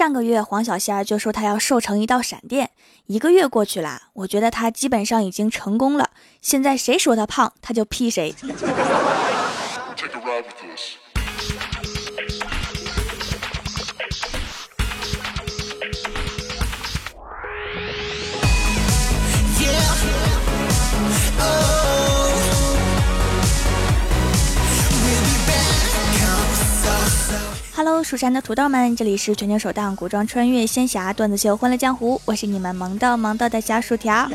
上个月黄小仙儿就说她要瘦成一道闪电，一个月过去了，我觉得她基本上已经成功了。现在谁说她胖，她就劈谁。蜀山的土豆们，这里是全球首档古装穿越仙侠段子秀《欢乐江湖》，我是你们萌到萌到的小薯条。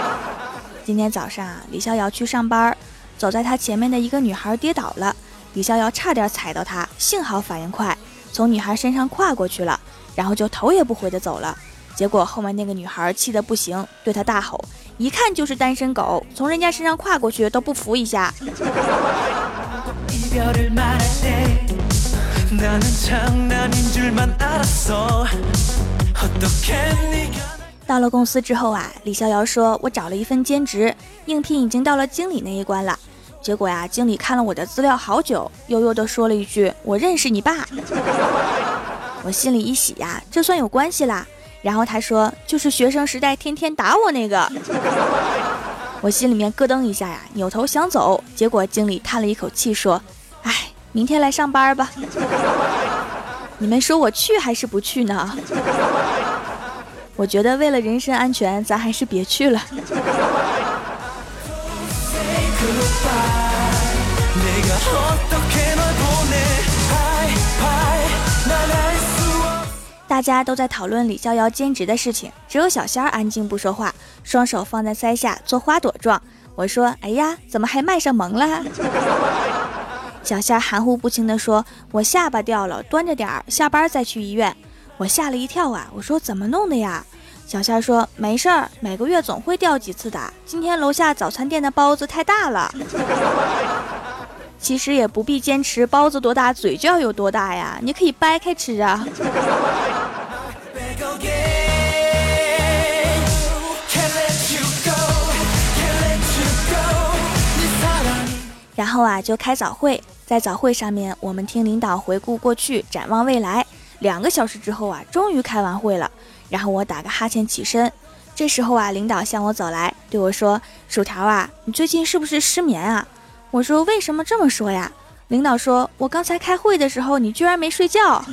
今天早上啊，李逍遥去上班，走在他前面的一个女孩跌倒了，李逍遥差点踩到她，幸好反应快，从女孩身上跨过去了，然后就头也不回的走了。结果后面那个女孩气得不行，对他大吼：“一看就是单身狗，从人家身上跨过去都不扶一下。”到了公司之后啊，李逍遥说：“我找了一份兼职，应聘已经到了经理那一关了。”结果呀，经理看了我的资料好久，悠悠地说了一句：“我认识你爸。”我心里一喜呀，这算有关系啦。然后他说：“就是学生时代天天打我那个。”我心里面咯噔一下呀，扭头想走，结果经理叹了一口气说。明天来上班吧，你们说我去还是不去呢？我觉得为了人身安全，咱还是别去了。大家都在讨论李逍遥兼职的事情，只有小仙儿安静不说话，双手放在腮下做花朵状。我说：“哎呀，怎么还卖上萌了？”小夏含糊不清地说：“我下巴掉了，端着点儿，下班再去医院。”我吓了一跳啊！我说：“怎么弄的呀？”小夏说：“没事儿，每个月总会掉几次的。今天楼下早餐店的包子太大了。其实也不必坚持包子多大，嘴就要有多大呀，你可以掰开吃啊。”然后啊，就开早会。在早会上面，我们听领导回顾过去，展望未来。两个小时之后啊，终于开完会了。然后我打个哈欠起身，这时候啊，领导向我走来，对我说：“薯条啊，你最近是不是失眠啊？”我说：“为什么这么说呀？”领导说：“我刚才开会的时候，你居然没睡觉。”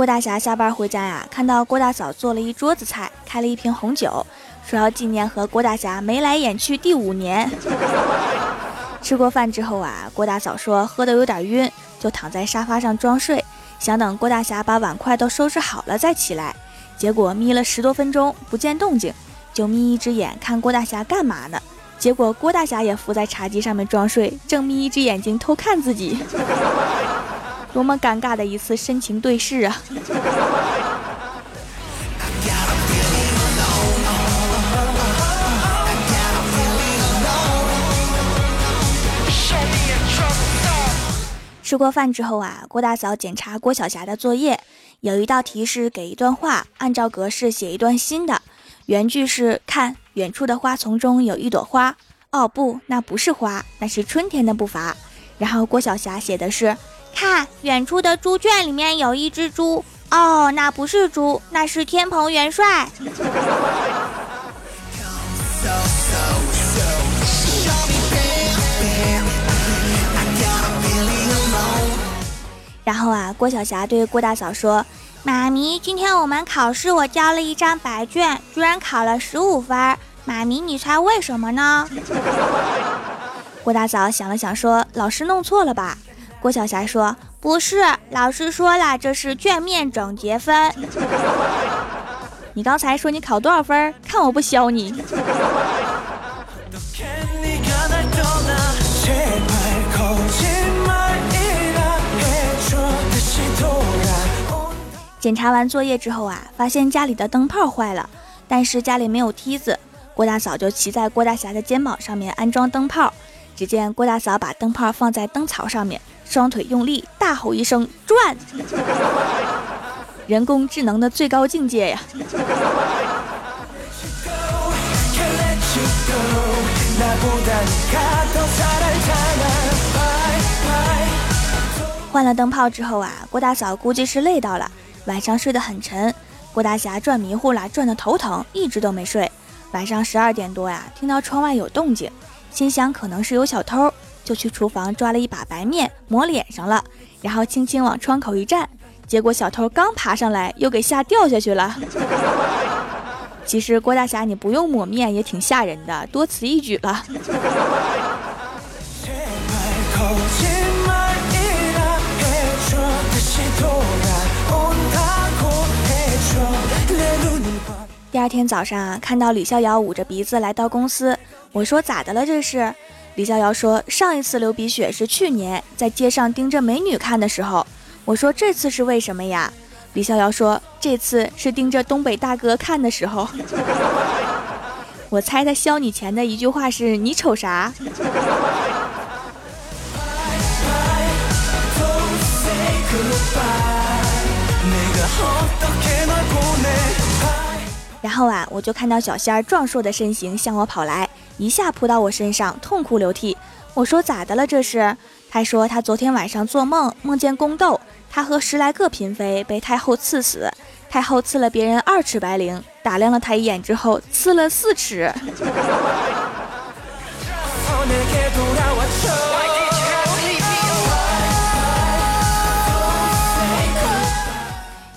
郭大侠下班回家呀，看到郭大嫂做了一桌子菜，开了一瓶红酒，说要纪念和郭大侠眉来眼去第五年。吃过饭之后啊，郭大嫂说喝的有点晕，就躺在沙发上装睡，想等郭大侠把碗筷都收拾好了再起来。结果眯了十多分钟不见动静，就眯一只眼看郭大侠干嘛呢？结果郭大侠也伏在茶几上面装睡，正眯一只眼睛偷看自己。多么尴尬的一次深情对视啊！吃过饭之后啊，郭大嫂检查郭晓霞的作业，有一道题是给一段话，按照格式写一段新的。原句是：看远处的花丛中有一朵花。哦不，那不是花，那是春天的步伐。然后郭晓霞写的是。看，远处的猪圈里面有一只猪。哦，那不是猪，那是天蓬元帅。然后啊，郭晓霞对郭大嫂说：“妈咪，今天我们考试，我交了一张白卷，居然考了十五分。妈咪，你猜为什么呢？”郭大嫂想了想说：“老师弄错了吧。”郭晓霞说：“不是，老师说了，这是卷面整洁分。你刚才说你考多少分？看我不削你！” 检查完作业之后啊，发现家里的灯泡坏了，但是家里没有梯子，郭大嫂就骑在郭大侠的肩膀上面安装灯泡。只见郭大嫂把灯泡放在灯槽上面。双腿用力，大吼一声“转”，人工智能的最高境界呀！换了灯泡之后啊，郭大嫂估计是累到了，晚上睡得很沉。郭大侠转迷糊了，转得头疼，一直都没睡。晚上十二点多呀，听到窗外有动静，心想可能是有小偷，就去厨房抓了一把白面抹脸上了，然后轻轻往窗口一站，结果小偷刚爬上来，又给吓掉下去了。其实郭大侠你不用抹面也挺吓人的，多此一举了。第二天早上啊，看到李逍遥捂着鼻子来到公司，我说咋的了这是？李逍遥说上一次流鼻血是去年在街上盯着美女看的时候。我说这次是为什么呀？李逍遥说这次是盯着东北大哥看的时候。我猜他削你钱的一句话是你瞅啥？然后啊，我就看到小仙儿壮硕的身形向我跑来，一下扑到我身上，痛哭流涕。我说咋的了这是？他说他昨天晚上做梦，梦见宫斗，他和十来个嫔妃被太后赐死，太后赐了别人二尺白绫，打量了他一眼之后，赐了四尺。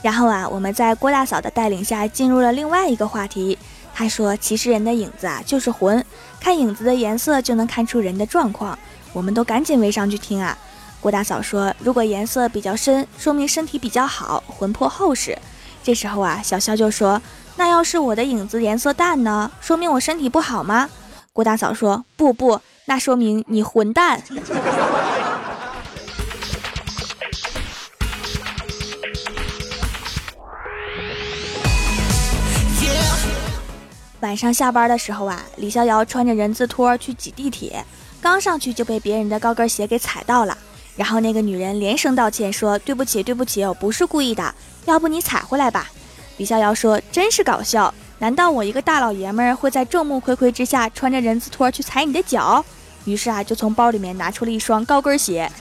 然后啊，我们在郭大嫂的带领下进入了另外一个话题。他说：“其实人的影子啊，就是魂，看影子的颜色就能看出人的状况。”我们都赶紧围上去听啊。郭大嫂说：“如果颜色比较深，说明身体比较好，魂魄厚实。”这时候啊，小肖就说：“那要是我的影子颜色淡呢？说明我身体不好吗？”郭大嫂说：“不不，那说明你混蛋。”晚上下班的时候啊，李逍遥穿着人字拖去挤地铁，刚上去就被别人的高跟鞋给踩到了。然后那个女人连声道歉，说：“对不起，对不起，我不是故意的，要不你踩回来吧。”李逍遥说：“真是搞笑，难道我一个大老爷们儿会在众目睽睽之下穿着人字拖去踩你的脚？”于是啊，就从包里面拿出了一双高跟鞋。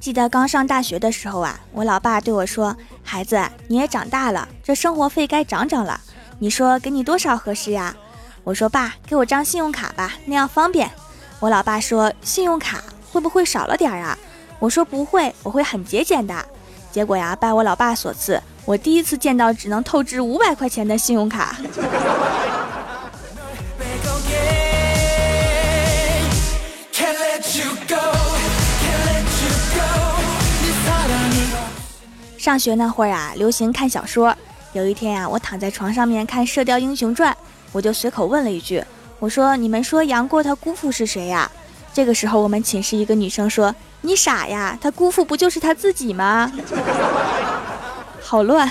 记得刚上大学的时候啊，我老爸对我说：“孩子，你也长大了，这生活费该涨涨了。你说给你多少合适呀？”我说：“爸，给我张信用卡吧，那样方便。”我老爸说：“信用卡会不会少了点啊？”我说：“不会，我会很节俭的。”结果呀，拜我老爸所赐，我第一次见到只能透支五百块钱的信用卡。上学那会儿啊，流行看小说。有一天呀，我躺在床上面看《射雕英雄传》，我就随口问了一句：“我说你们说杨过他姑父是谁呀？”这个时候，我们寝室一个女生说：“你傻呀，他姑父不就是他自己吗？” 好乱。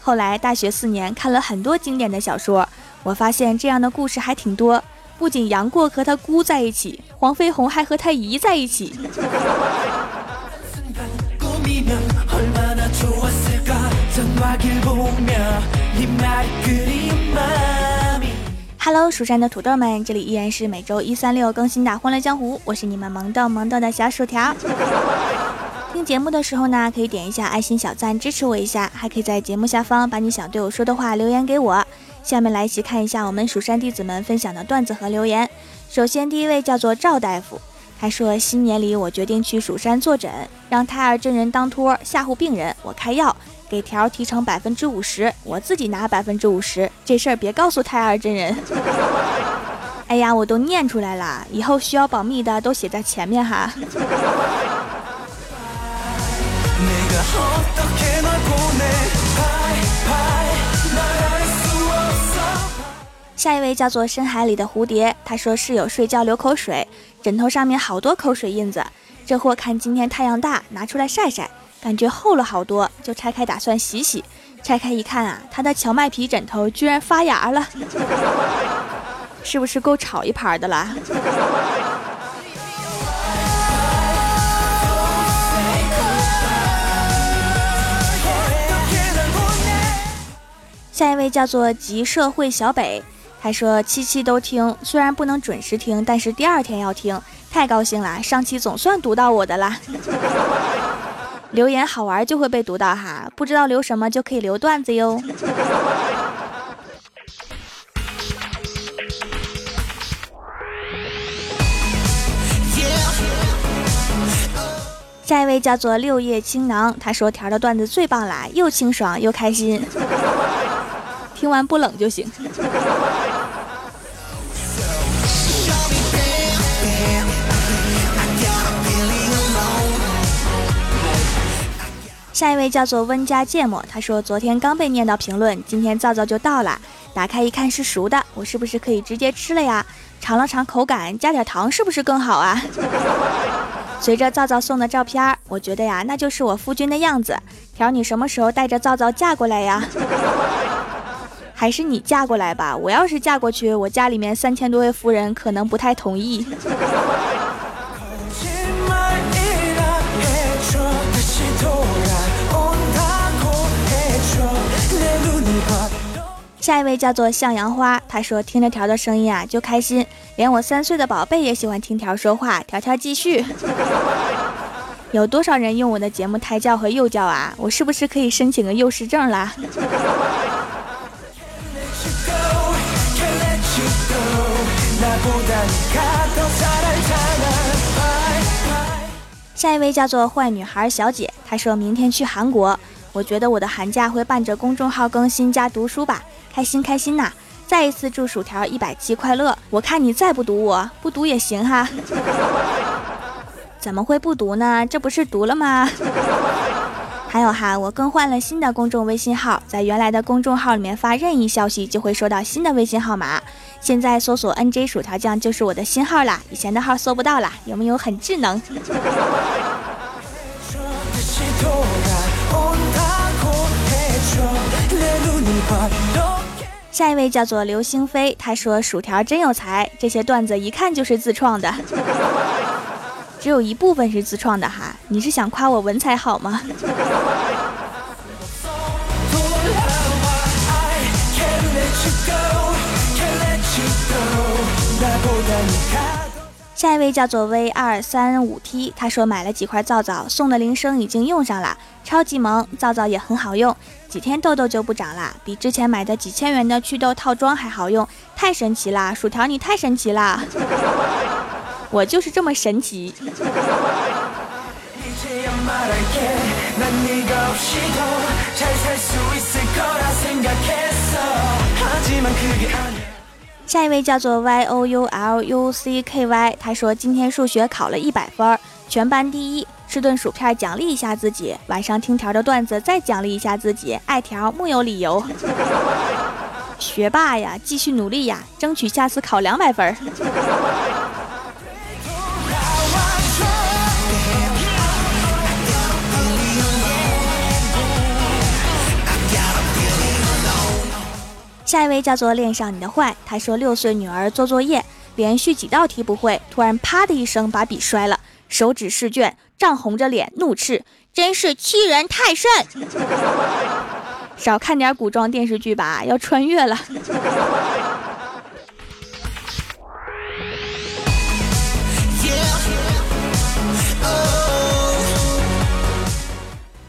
后来大学四年看了很多经典的小说，我发现这样的故事还挺多。不仅杨过和他姑在一起，黄飞鸿还和他姨在一起。Hello，蜀山的土豆们，这里依然是每周一、三、六更新的《欢乐江湖》，我是你们萌豆萌豆的小薯条。听节目的时候呢，可以点一下爱心小赞支持我一下，还可以在节目下方把你想对我说的话留言给我。下面来一起看一下我们蜀山弟子们分享的段子和留言。首先，第一位叫做赵大夫。他说：“新年里，我决定去蜀山坐诊，让胎儿真人当托吓唬病人。我开药，给条提成百分之五十，我自己拿百分之五十。这事儿别告诉太二真人。哎呀，我都念出来了，以后需要保密的都写在前面哈。”下一位叫做深海里的蝴蝶，他说室友睡觉流口水，枕头上面好多口水印子。这货看今天太阳大，拿出来晒晒，感觉厚了好多，就拆开打算洗洗。拆开一看啊，他的荞麦皮枕头居然发芽了，是不是够炒一盘的啦？下一位叫做集社会小北，他说七七都听，虽然不能准时听，但是第二天要听。太高兴啦！上期总算读到我的啦。留言好玩就会被读到哈，不知道留什么就可以留段子哟。下一位叫做六叶青囊，他说条的段子最棒啦，又清爽又开心，听完不冷就行。下一位叫做温家芥末，他说昨天刚被念到评论，今天皂皂就到了，打开一看是熟的，我是不是可以直接吃了呀？尝了尝口感，加点糖是不是更好啊？随着皂皂送的照片，我觉得呀，那就是我夫君的样子。条，你什么时候带着皂皂嫁过来呀？还是你嫁过来吧。我要是嫁过去，我家里面三千多位夫人可能不太同意。下一位叫做向阳花，他说听着条的声音啊就开心，连我三岁的宝贝也喜欢听条说话。条条继续，有多少人用我的节目胎教和幼教啊？我是不是可以申请个幼师证啦？下一位叫做坏女孩小姐，她说明天去韩国，我觉得我的寒假会伴着公众号更新加读书吧。开心开心呐！再一次祝薯条一百期快乐。我看你再不读我不读也行哈。怎么会不读呢？这不是读了吗？还有哈，我更换了新的公众微信号，在原来的公众号里面发任意消息就会收到新的微信号码。现在搜索 NJ 薯条酱就是我的新号啦，以前的号搜不到啦，有没有很智能？下一位叫做刘星飞，他说薯条真有才，这些段子一看就是自创的，只有一部分是自创的哈。你是想夸我文采好吗？下一位叫做 V 二三五 T，他说买了几块皂皂，送的铃声已经用上了，超级萌，皂皂也很好用，几天痘痘就不长了，比之前买的几千元的祛痘套装还好用，太神奇啦！薯条你太神奇啦，我就是这么神奇。下一位叫做 Y O U L U C K Y，他说今天数学考了一百分，全班第一，吃顿薯片奖励一下自己，晚上听条的段子再奖励一下自己，爱条木有理由。学霸呀，继续努力呀，争取下次考两百分。下一位叫做恋上你的坏，他说六岁女儿做作业，连续几道题不会，突然啪的一声把笔摔了，手指试卷，涨红着脸怒斥：“真是欺人太甚！” 少看点古装电视剧吧，要穿越了。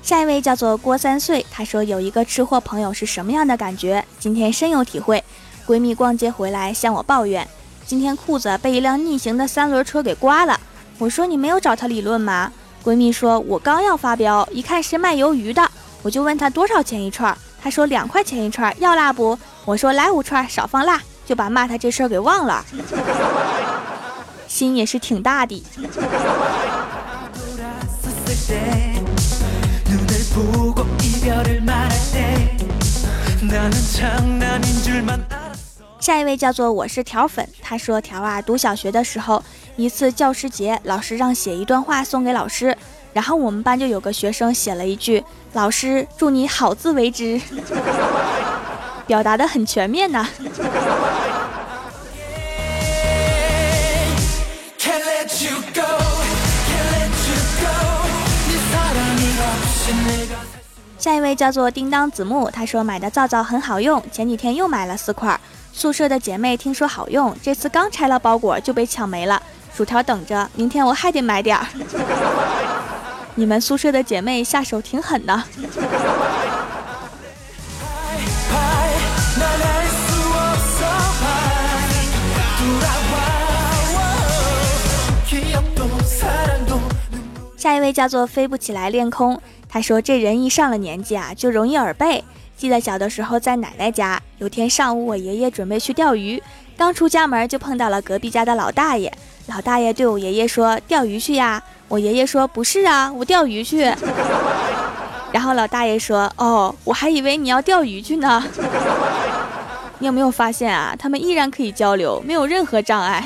下一位叫做郭三岁，他说有一个吃货朋友是什么样的感觉？今天深有体会。闺蜜逛街回来向我抱怨，今天裤子被一辆逆行的三轮车给刮了。我说你没有找他理论吗？闺蜜说，我刚要发飙，一看是卖鱿鱼的，我就问他多少钱一串，他说两块钱一串，要辣不？我说来五串，少放辣，就把骂他这事儿给忘了。心也是挺大的。下一位叫做我是条粉，他说条啊，读小学的时候，一次教师节，老师让写一段话送给老师，然后我们班就有个学生写了一句：“老师祝你好自为之”，表达的很全面呐。下一位叫做叮当子木，他说买的皂皂很好用，前几天又买了四块。宿舍的姐妹听说好用，这次刚拆了包裹就被抢没了。薯条等着，明天我还得买点儿。你们宿舍的姐妹下手挺狠的。下一位叫做飞不起来练空，他说这人一上了年纪啊，就容易耳背。记得小的时候在奶奶家，有天上午我爷爷准备去钓鱼，刚出家门就碰到了隔壁家的老大爷。老大爷对我爷爷说：“钓鱼去呀。”我爷爷说：“不是啊，我钓鱼去。”然后老大爷说：“哦，我还以为你要钓鱼去呢。”你有没有发现啊？他们依然可以交流，没有任何障碍。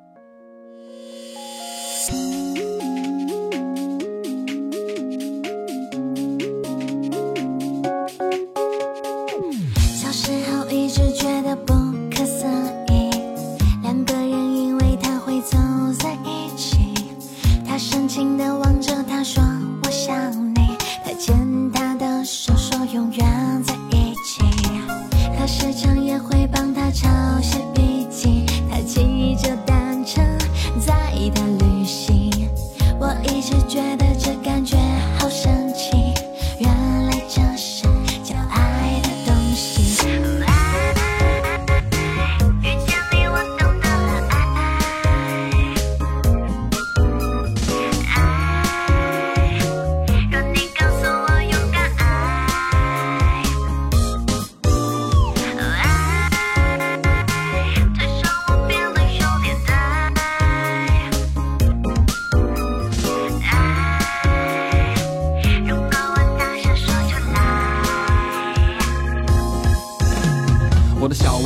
永远。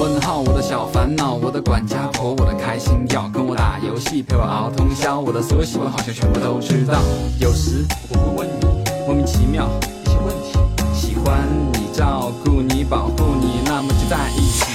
问号，我的小烦恼，我的管家婆，我的开心药，跟我打游戏陪我熬通宵，我的所有喜欢好像全部都知道。有时我会问你莫名其妙一些问题，喜欢你照顾你保护你，那么就在一起。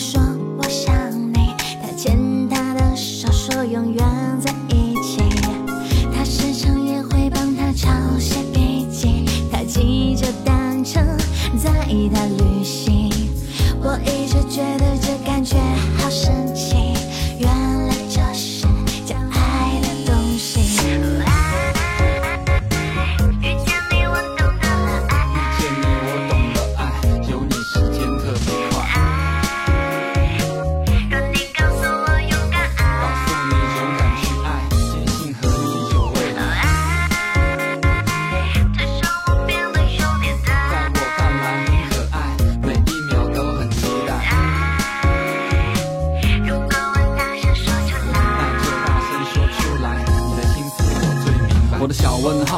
说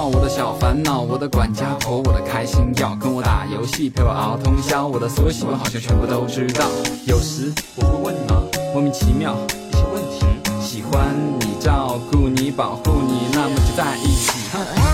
我的小烦恼，我的管家婆，我的开心药，跟我打游戏陪我熬通宵，我的所有喜欢好像全部都知道。有时我会问你莫名其妙一些问题，喜欢你照顾你保护你，那么就在一起。